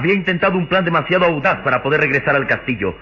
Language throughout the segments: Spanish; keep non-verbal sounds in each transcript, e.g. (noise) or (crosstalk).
Había intentado un plan demasiado audaz para poder regresar al castillo.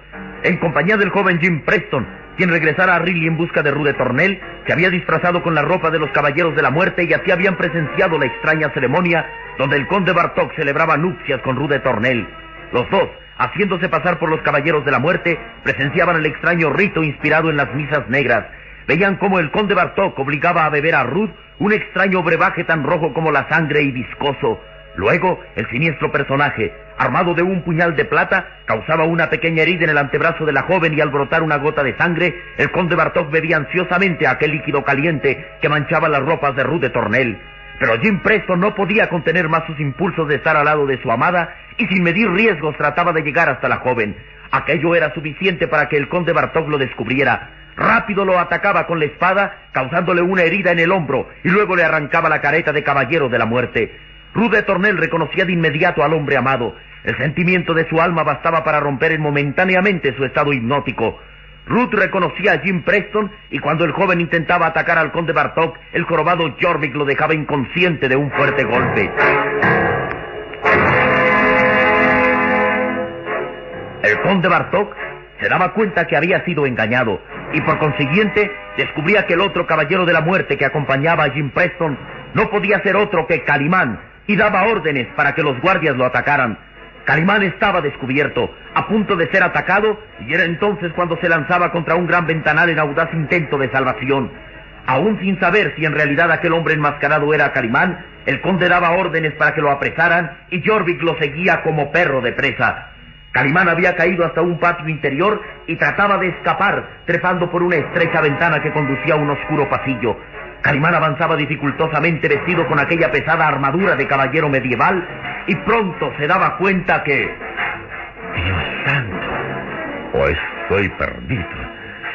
En compañía del joven Jim Preston, quien regresara a Riley en busca de Rude Tornel, se había disfrazado con la ropa de los caballeros de la muerte y así habían presenciado la extraña ceremonia donde el conde Bartok celebraba nupcias con Rude Tornel. Los dos, haciéndose pasar por los caballeros de la muerte, presenciaban el extraño rito inspirado en las misas negras. Veían cómo el conde Bartok obligaba a beber a Ruth un extraño brebaje tan rojo como la sangre y viscoso. Luego, el siniestro personaje, armado de un puñal de plata, causaba una pequeña herida en el antebrazo de la joven y al brotar una gota de sangre, el conde Bartok bebía ansiosamente aquel líquido caliente que manchaba las ropas de Ruth de Tornel. Pero Jim Preston no podía contener más sus impulsos de estar al lado de su amada y sin medir riesgos trataba de llegar hasta la joven. Aquello era suficiente para que el conde Bartok lo descubriera. Rápido lo atacaba con la espada, causándole una herida en el hombro, y luego le arrancaba la careta de caballero de la muerte. Ruth de Tornel reconocía de inmediato al hombre amado. El sentimiento de su alma bastaba para romper momentáneamente su estado hipnótico. Ruth reconocía a Jim Preston y cuando el joven intentaba atacar al conde Bartok, el jorobado Jorvik lo dejaba inconsciente de un fuerte golpe. El conde Bartok se daba cuenta que había sido engañado y por consiguiente descubría que el otro caballero de la muerte que acompañaba a Jim Preston no podía ser otro que Calimán y daba órdenes para que los guardias lo atacaran. Calimán estaba descubierto, a punto de ser atacado, y era entonces cuando se lanzaba contra un gran ventanal en audaz intento de salvación. Aún sin saber si en realidad aquel hombre enmascarado era Calimán, el conde daba órdenes para que lo apresaran y Jorvik lo seguía como perro de presa. Calimán había caído hasta un patio interior y trataba de escapar, trepando por una estrecha ventana que conducía a un oscuro pasillo. Calimán avanzaba dificultosamente vestido con aquella pesada armadura de caballero medieval y pronto se daba cuenta que... Dios santo. O estoy perdido.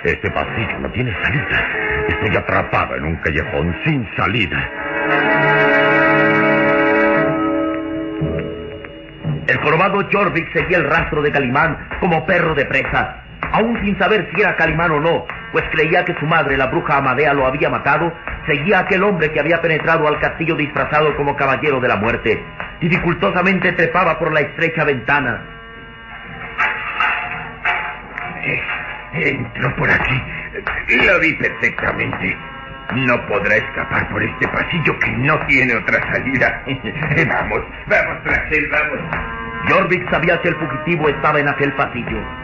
Este pasillo no tiene salida. Estoy atrapado en un callejón sin salida. El jorobado Jorvik seguía el rastro de Calimán como perro de presa. Aún sin saber si era Calimán o no, pues creía que su madre, la bruja Amadea, lo había matado, seguía aquel hombre que había penetrado al castillo disfrazado como caballero de la muerte. Dificultosamente trepaba por la estrecha ventana. Entro por aquí. Lo vi perfectamente. No podrá escapar por este pasillo que no tiene otra salida. (laughs) vamos, vamos tras él, vamos. Jorvik sabía que el fugitivo estaba en aquel pasillo.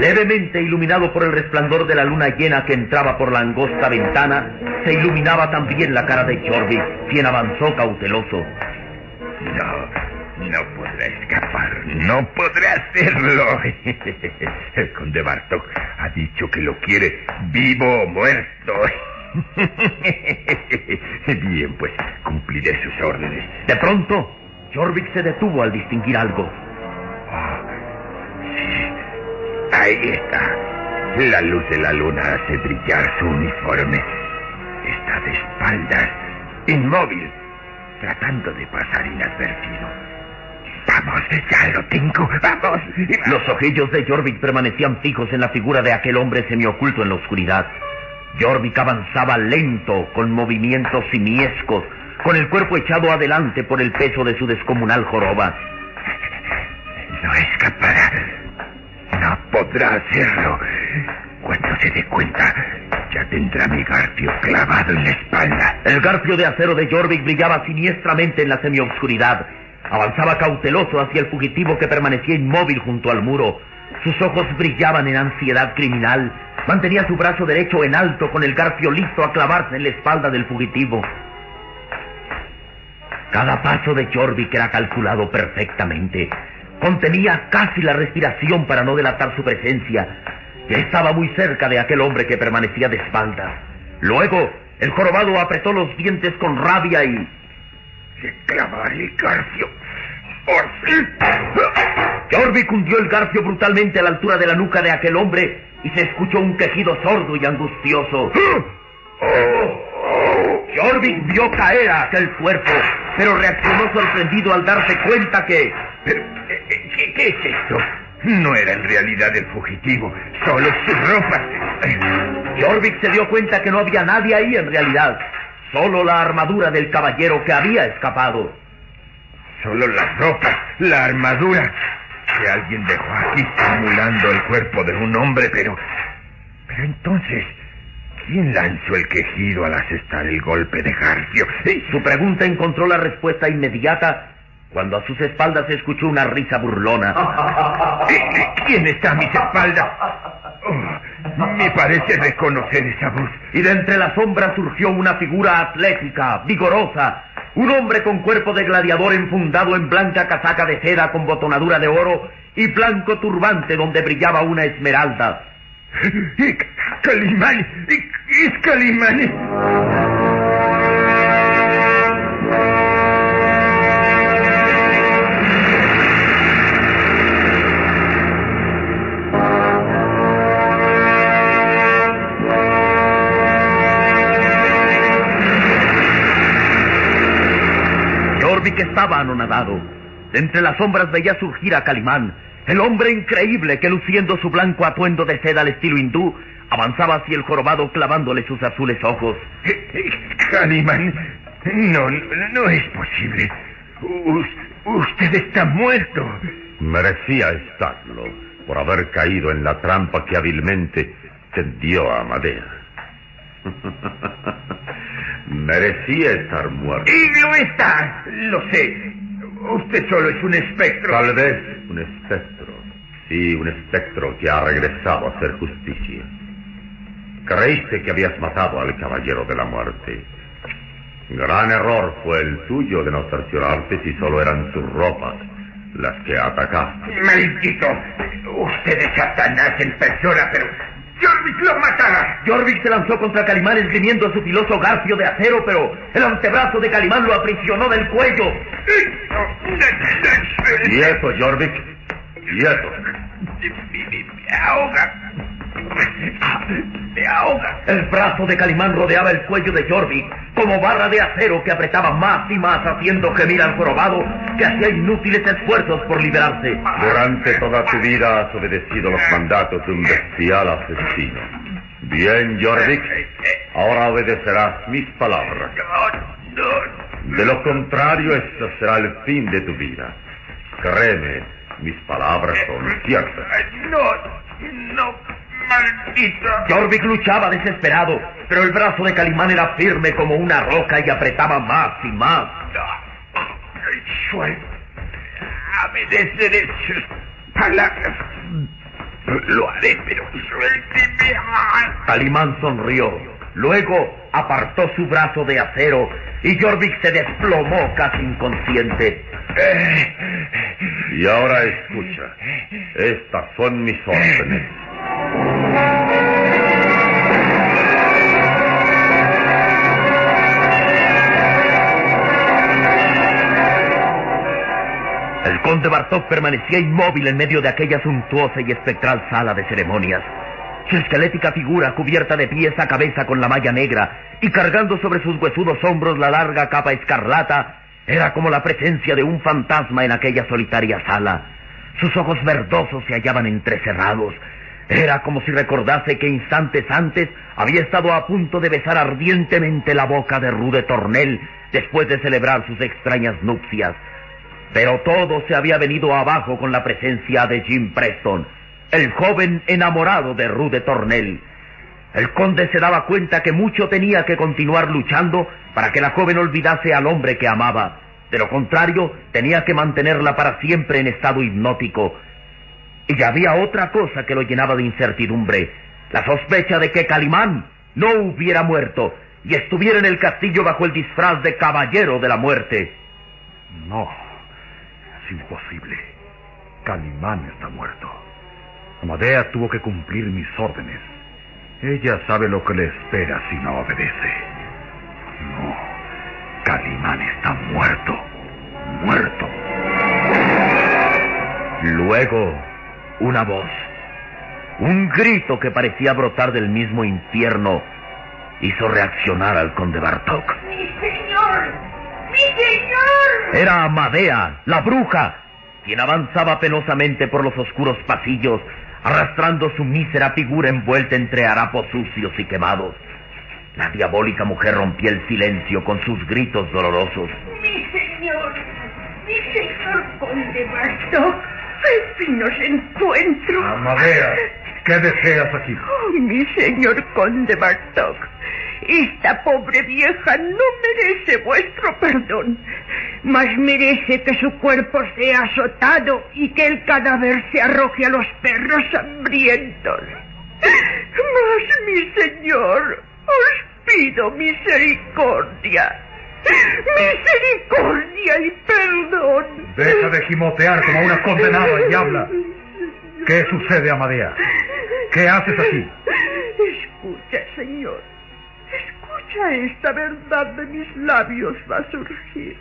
Levemente iluminado por el resplandor de la luna llena que entraba por la angosta ventana, se iluminaba también la cara de Jorvik, quien avanzó cauteloso. No, no podrá escapar, no podrá hacerlo. (laughs) El conde Bartok ha dicho que lo quiere vivo o muerto. (laughs) Bien, pues cumpliré sus órdenes. De pronto, Jorvik se detuvo al distinguir algo. Oh, sí, ahí está. La luz de la luna hace brillar su uniforme. Está de espaldas, inmóvil, tratando de pasar inadvertido. Vamos, ya lo tengo, vamos. Los ojillos de Jorvik permanecían fijos en la figura de aquel hombre semioculto en la oscuridad. Jorvik avanzaba lento, con movimientos simiescos, con el cuerpo echado adelante por el peso de su descomunal joroba. No escapará. Podrá hacerlo. Cuando se dé cuenta, ya tendrá mi garfio clavado en la espalda. El garfio de acero de Jorvik brillaba siniestramente en la semioscuridad. Avanzaba cauteloso hacia el fugitivo que permanecía inmóvil junto al muro. Sus ojos brillaban en ansiedad criminal. Mantenía su brazo derecho en alto con el garfio listo a clavarse en la espalda del fugitivo. Cada paso de Jorvik era calculado perfectamente. Contenía casi la respiración para no delatar su presencia. Ya estaba muy cerca de aquel hombre que permanecía de espaldas. Luego, el jorobado apretó los dientes con rabia y... Se clavaré el garfio. ¡Por fin! Hundió el garfio brutalmente a la altura de la nuca de aquel hombre y se escuchó un quejido sordo y angustioso. Jorvik vio caer a aquel cuerpo, pero reaccionó sorprendido al darse cuenta que... Pero, ¿qué, qué es esto? No era en realidad el fugitivo, solo su ropa. Jorvik se dio cuenta que no había nadie ahí en realidad, solo la armadura del caballero que había escapado. Solo las ropas, la armadura que alguien dejó aquí simulando el cuerpo de un hombre, pero... Pero entonces, ¿quién lanzó el quejido al asestar el golpe de Garfio? Su pregunta encontró la respuesta inmediata cuando a sus espaldas se escuchó una risa burlona. (laughs) ¿Quién está a mis espaldas? Oh, me parece reconocer esa voz. Y de entre las sombras surgió una figura atlética, vigorosa, un hombre con cuerpo de gladiador enfundado en blanca casaca de seda con botonadura de oro y blanco turbante donde brillaba una esmeralda. ¡Calimán! ¡Es Calimán! Jorvik estaba anonadado. De entre las sombras veía surgir a Calimán, el hombre increíble que luciendo su blanco atuendo de seda al estilo hindú, avanzaba hacia el jorobado clavándole sus azules ojos. (laughs) Calimán, no, no es posible. U usted está muerto. Merecía estarlo por haber caído en la trampa que hábilmente tendió a Amadea. (laughs) Merecía estar muerto. Y lo está, lo sé. Usted solo es un espectro. Tal vez un espectro. Sí, un espectro que ha regresado a hacer justicia. Creíste que habías matado al caballero de la muerte. Gran error fue el tuyo de no cerciorarte si solo eran sus ropas las que atacaste. Maldito. Usted es Satanás en persona, pero Jorvik lo matará. Jorvik se lanzó contra Calimán esgrimiendo su filoso garfio de acero, pero el antebrazo de Calimán lo aprisionó del cuello. Quieto, Jorvik. Quieto. Me ahoga. El brazo de Calimán rodeaba el cuello de Jorvik como barra de acero que apretaba más y más haciendo gemir al jorobado que hacía inútiles esfuerzos por liberarse. Durante toda tu vida has obedecido los mandatos de un bestial asesino. Bien, Jorvik. Ahora obedecerás mis palabras. De lo contrario, esto será el fin de tu vida. Créeme, mis palabras son ciertas. No, no, maldita. Jorvik luchaba desesperado, pero el brazo de Calimán era firme como una roca y apretaba más y más. Suelto. Obedeceré sus palabras. Lo haré, pero suélteme. Calimán sonrió. Luego apartó su brazo de acero y Jorvik se desplomó casi inconsciente. Y ahora escucha. Estas son mis órdenes. Conde Bartok permanecía inmóvil en medio de aquella suntuosa y espectral sala de ceremonias. Su esquelética figura, cubierta de pies a cabeza con la malla negra y cargando sobre sus huesudos hombros la larga capa escarlata, era como la presencia de un fantasma en aquella solitaria sala. Sus ojos verdosos se hallaban entrecerrados. Era como si recordase que instantes antes había estado a punto de besar ardientemente la boca de Rude Tornel después de celebrar sus extrañas nupcias. Pero todo se había venido abajo con la presencia de Jim Preston, el joven enamorado de Rude Tornel. El conde se daba cuenta que mucho tenía que continuar luchando para que la joven olvidase al hombre que amaba. De lo contrario, tenía que mantenerla para siempre en estado hipnótico. Y había otra cosa que lo llenaba de incertidumbre, la sospecha de que Calimán no hubiera muerto y estuviera en el castillo bajo el disfraz de caballero de la muerte. No, es imposible. Calimán está muerto. Amadea tuvo que cumplir mis órdenes. Ella sabe lo que le espera si no obedece. No, Calimán está muerto. Muerto. Luego, una voz, un grito que parecía brotar del mismo infierno, hizo reaccionar al conde Bartok. Era Amadea, la bruja, quien avanzaba penosamente por los oscuros pasillos, arrastrando su mísera figura envuelta entre harapos sucios y quemados. La diabólica mujer rompía el silencio con sus gritos dolorosos. ¡Mi señor! ¡Mi señor conde Bartok! ¡Al fin nos encuentro! Amadea, ¿qué deseas aquí? Oh, mi señor conde Bartok, esta pobre vieja no merece vuestro perdón, mas merece que su cuerpo sea azotado y que el cadáver se arroje a los perros hambrientos. Mas, mi señor, os pido misericordia. Misericordia y perdón. Deja de gimotear como una condenada y habla. ¿Qué sucede, Amadea? ¿Qué haces aquí? Escucha, señor. Escucha esta verdad de mis labios va a surgir.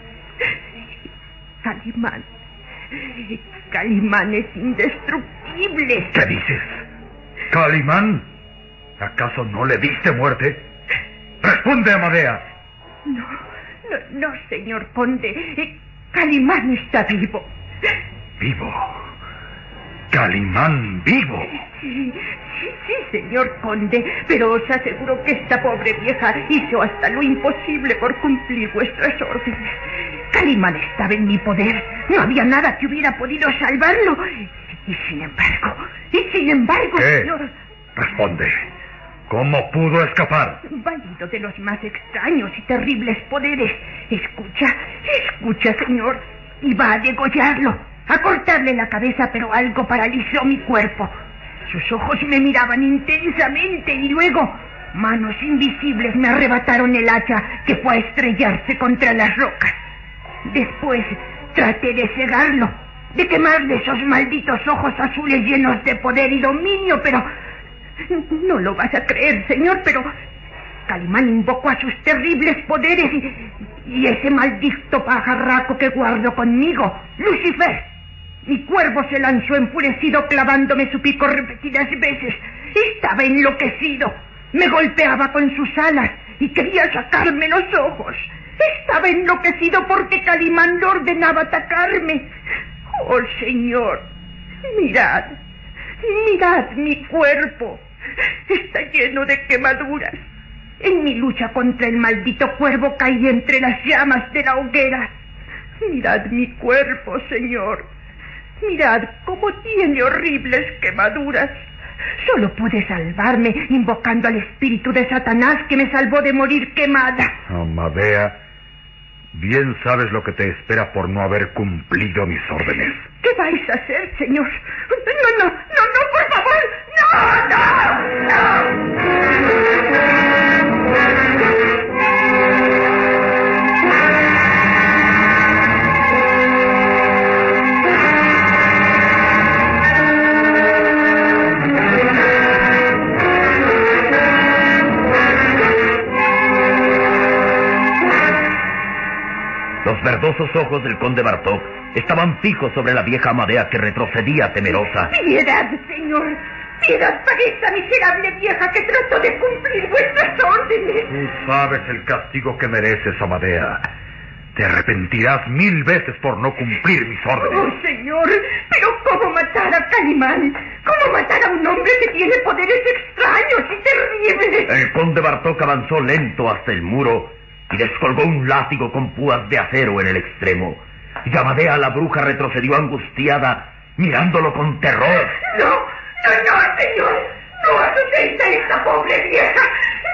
Calimán. Calimán es indestructible. ¿Qué dices? ¿Calimán? ¿Acaso no le diste muerte? Responde, Amadea. No, no, no, señor conde. Calimán está vivo. Vivo. Calimán vivo. Sí, sí, sí, señor conde, pero os aseguro que esta pobre vieja hizo hasta lo imposible por cumplir vuestras órdenes. Calimán estaba en mi poder. No había nada que hubiera podido salvarlo. Y sin embargo, y sin embargo, ¿Qué? señor, Responde. ¿Cómo pudo escapar? válido de los más extraños y terribles poderes. Escucha, escucha, señor. Iba a degollarlo, a cortarle la cabeza, pero algo paralizó mi cuerpo. Sus ojos me miraban intensamente y luego manos invisibles me arrebataron el hacha que fue a estrellarse contra las rocas. Después traté de cegarlo, de quemarle esos malditos ojos azules llenos de poder y dominio, pero no lo vas a creer, señor, pero Calimán invocó a sus terribles poderes y, y ese maldito pajarraco que guardo conmigo, Lucifer, mi cuervo se lanzó enfurecido clavándome su pico repetidas veces. Estaba enloquecido. Me golpeaba con sus alas y quería sacarme los ojos. Estaba enloquecido porque Calimán le ordenaba atacarme. Oh, señor, mirad, mirad mi cuerpo. Está lleno de quemaduras. En mi lucha contra el maldito cuervo caí entre las llamas de la hoguera. Mirad mi cuerpo, señor. Mirad cómo tiene horribles quemaduras. Solo pude salvarme invocando al espíritu de Satanás que me salvó de morir quemada. Amadea, bien sabes lo que te espera por no haber cumplido mis órdenes. ¿Qué vais a hacer, señor? Verdosos ojos del conde Bartok estaban fijos sobre la vieja Amadea que retrocedía temerosa. Piedad, señor. Piedad para esta miserable vieja que trató de cumplir vuestras órdenes. Tú sabes el castigo que mereces, Amadea. Te arrepentirás mil veces por no cumplir mis órdenes. Oh, señor, pero ¿cómo matar a Calimán? ¿Cómo matar a un hombre que tiene poderes extraños y terribles? El conde Bartok avanzó lento hasta el muro y descolgó un látigo con púas de acero en el extremo. Y Amadea la bruja retrocedió angustiada, mirándolo con terror. No, no, no, señor. No asustéis a esta pobre vieja.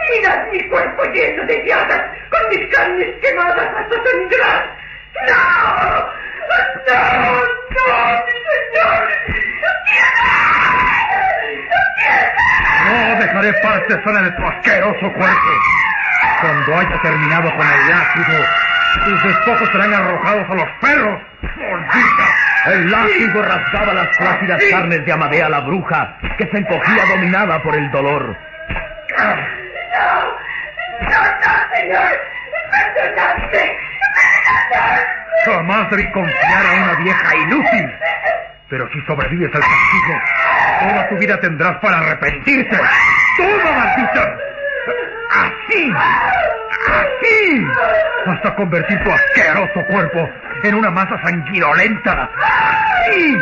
Mirad mi cuerpo lleno de llagas, con mis carnes quemadas hasta sangrar. ¡No! ¡No! ¡No, mi señor! No dejaré parte sana de tu asqueroso cuerpo. Cuando haya terminado con el látigo, tus despojos serán arrojados a los perros. ¡Maldita! El látigo rasgaba las flácidas carnes de Amadea la bruja, que se encogía dominada por el dolor. ¡No! ¡No, señor! ¡Perdonadme! ¡Perdonadme! Jamás debí confiar a una vieja inútil. Pero si sobrevives al castigo, toda tu vida tendrás para arrepentirte. ¡Toma, maldita! Así, así, hasta convertir tu asqueroso cuerpo en una masa sanguinolenta. Así,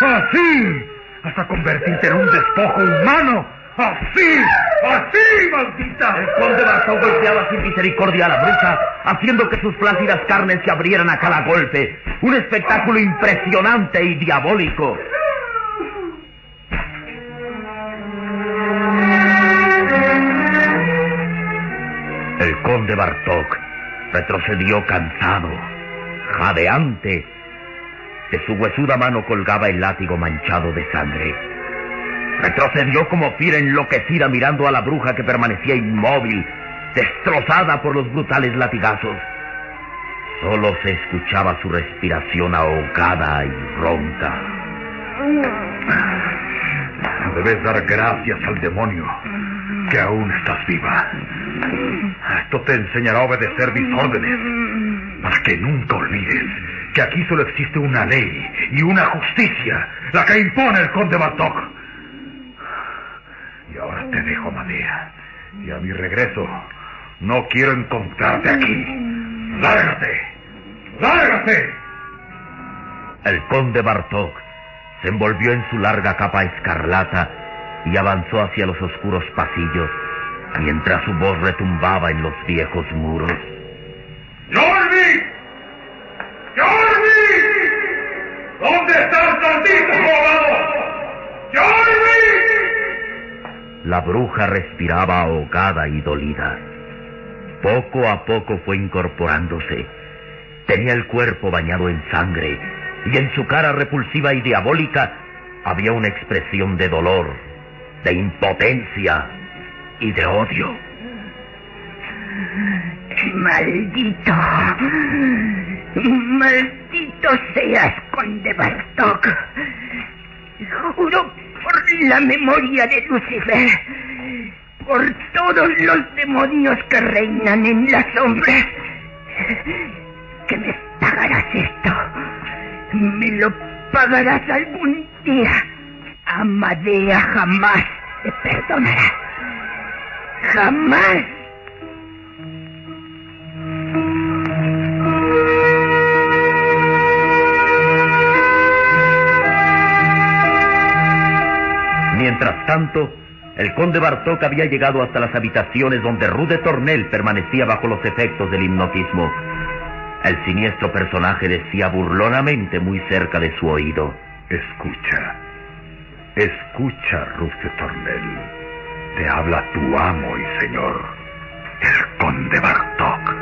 así, hasta convertirte en un despojo humano. Así, así, maldita. El conde Bartok golpeaba sin misericordia a la bruja, haciendo que sus flácidas carnes se abrieran a cada golpe. Un espectáculo impresionante y diabólico. El conde Bartok retrocedió cansado, jadeante. De su huesuda mano colgaba el látigo manchado de sangre. Retrocedió como fiera enloquecida mirando a la bruja que permanecía inmóvil, destrozada por los brutales latigazos. Solo se escuchaba su respiración ahogada y ronca. Debes dar gracias al demonio que aún estás viva. Esto te enseñará a obedecer mis órdenes para que nunca olvides que aquí solo existe una ley y una justicia, la que impone el conde Bartok. Y ahora te dejo, Madea. Y a mi regreso, no quiero encontrarte aquí. ¡Lárgate! ¡Lárgate! El conde Bartok se envolvió en su larga capa escarlata y avanzó hacia los oscuros pasillos, mientras su voz retumbaba en los viejos muros. ¡Jordi! ¡Jordi! ¿Dónde estás, maldito jorobado? ¡Jordi! La bruja respiraba ahogada y dolida. Poco a poco fue incorporándose. Tenía el cuerpo bañado en sangre y en su cara repulsiva y diabólica había una expresión de dolor, de impotencia y de odio. Maldito. Maldito seas, conde Bartok. Juro por la memoria de Lucifer, por todos los demonios que reinan en las sombras, que me pagarás esto. Me lo pagarás algún día. Amadea jamás te perdonará. Jamás. Mientras tanto, el conde Bartok había llegado hasta las habitaciones donde Rude Tornel permanecía bajo los efectos del hipnotismo. El siniestro personaje decía burlonamente muy cerca de su oído. Escucha. Escucha, Rude Tornel. Te habla tu amo y señor, el conde Bartok.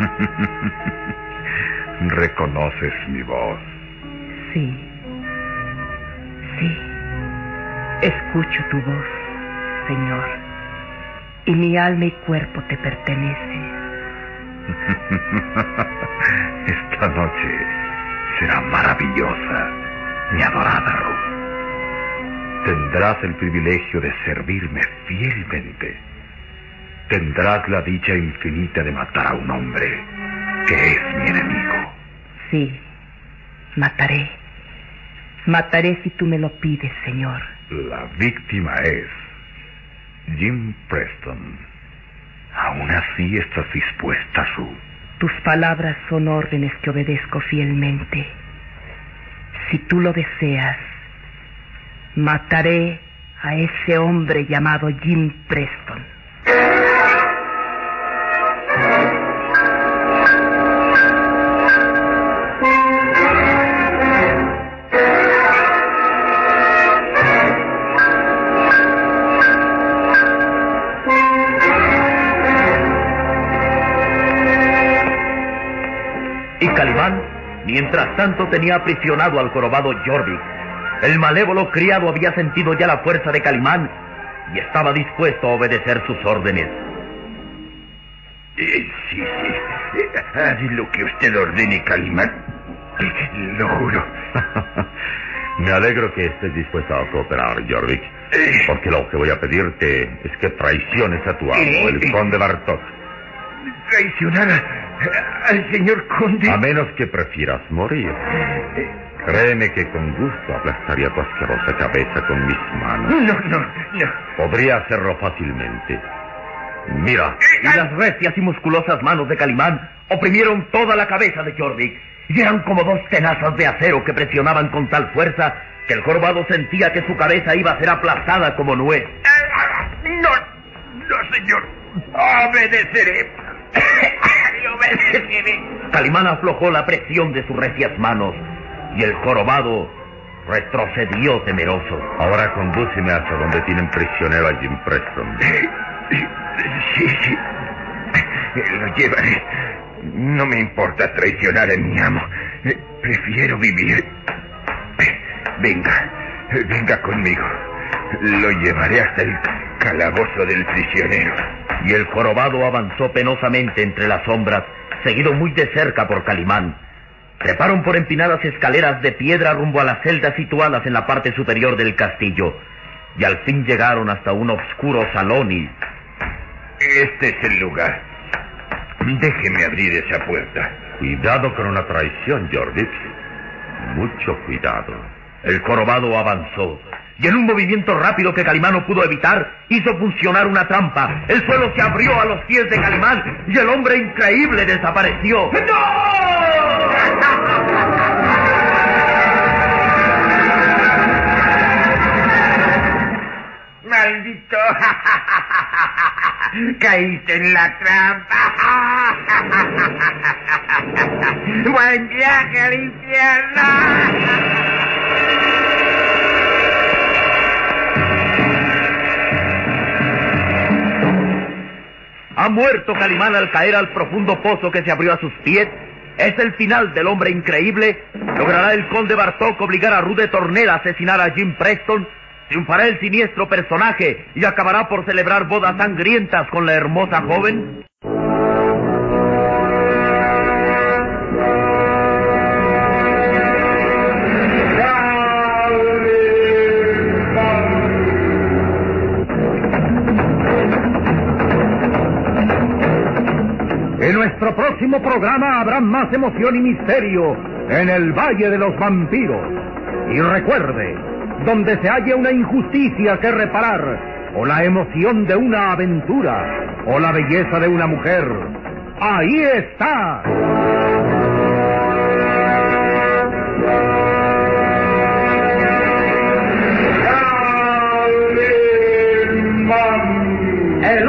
(laughs) ¿Reconoces mi voz? Sí. Sí. Escucho tu voz, Señor. Y mi alma y cuerpo te pertenece. (laughs) Esta noche será maravillosa, mi adorada Ruth. Tendrás el privilegio de servirme fielmente. Tendrás la dicha infinita de matar a un hombre que es mi enemigo. Sí. Mataré. Mataré si tú me lo pides, Señor. La víctima es Jim Preston. Aún así estás dispuesta, Sue. Tus palabras son órdenes que obedezco fielmente. Si tú lo deseas, mataré a ese hombre llamado Jim Preston. Y Calimán, mientras tanto, tenía aprisionado al jorobado Jorvik. El malévolo criado había sentido ya la fuerza de Calimán y estaba dispuesto a obedecer sus órdenes. Eh, sí, sí. Eh, haz lo que usted ordene, Calimán. Eh, Lo juro. (laughs) Me alegro que estés dispuesta a cooperar, Jorvik. Eh. Porque lo que voy a pedirte es que traiciones a tu amo, el conde Bartok. Traicionar a- al señor conde. A menos que prefieras morir. Créeme que con gusto aplastaría tu asquerosa cabeza con mis manos. No, no, no. Podría hacerlo fácilmente. Mira, Y las recias y musculosas manos de Calimán oprimieron toda la cabeza de Jorvik y eran como dos tenazas de acero que presionaban con tal fuerza que el jorobado sentía que su cabeza iba a ser aplastada como nuez. No, no, señor. Obedeceré. (coughs) Obedeceré. Calimán aflojó la presión de sus recias manos y el jorobado retrocedió temeroso. ahora condúceme hasta donde tienen prisionero a Jim Preston. (laughs) Sí, sí. Lo llevaré. No me importa traicionar a mi amo. Prefiero vivir. Venga, venga conmigo. Lo llevaré hasta el calabozo del prisionero. Y el jorobado avanzó penosamente entre las sombras, seguido muy de cerca por Calimán. Treparon por empinadas escaleras de piedra rumbo a las celdas situadas en la parte superior del castillo, y al fin llegaron hasta un oscuro salón y... Este es el lugar. Déjeme abrir esa puerta. Cuidado con una traición, Jorvik. Mucho cuidado. El jorobado avanzó, y en un movimiento rápido que Calimán no pudo evitar, hizo funcionar una trampa. El suelo se abrió a los pies de Calimán, y el hombre increíble desapareció. ¡Maldito! (laughs) ¡Caíste en la trampa! (laughs) ¡Buen al infierno! Ha muerto Calimán al caer al profundo pozo que se abrió a sus pies. Es el final del hombre increíble. ¿Logrará el conde Bartok obligar a Rude Tornel a asesinar a Jim Preston? ¿Triunfará el siniestro personaje y acabará por celebrar bodas sangrientas con la hermosa joven? En nuestro próximo programa habrá más emoción y misterio en el Valle de los Vampiros. Y recuerde, donde se halla una injusticia que reparar, o la emoción de una aventura, o la belleza de una mujer, ahí está. El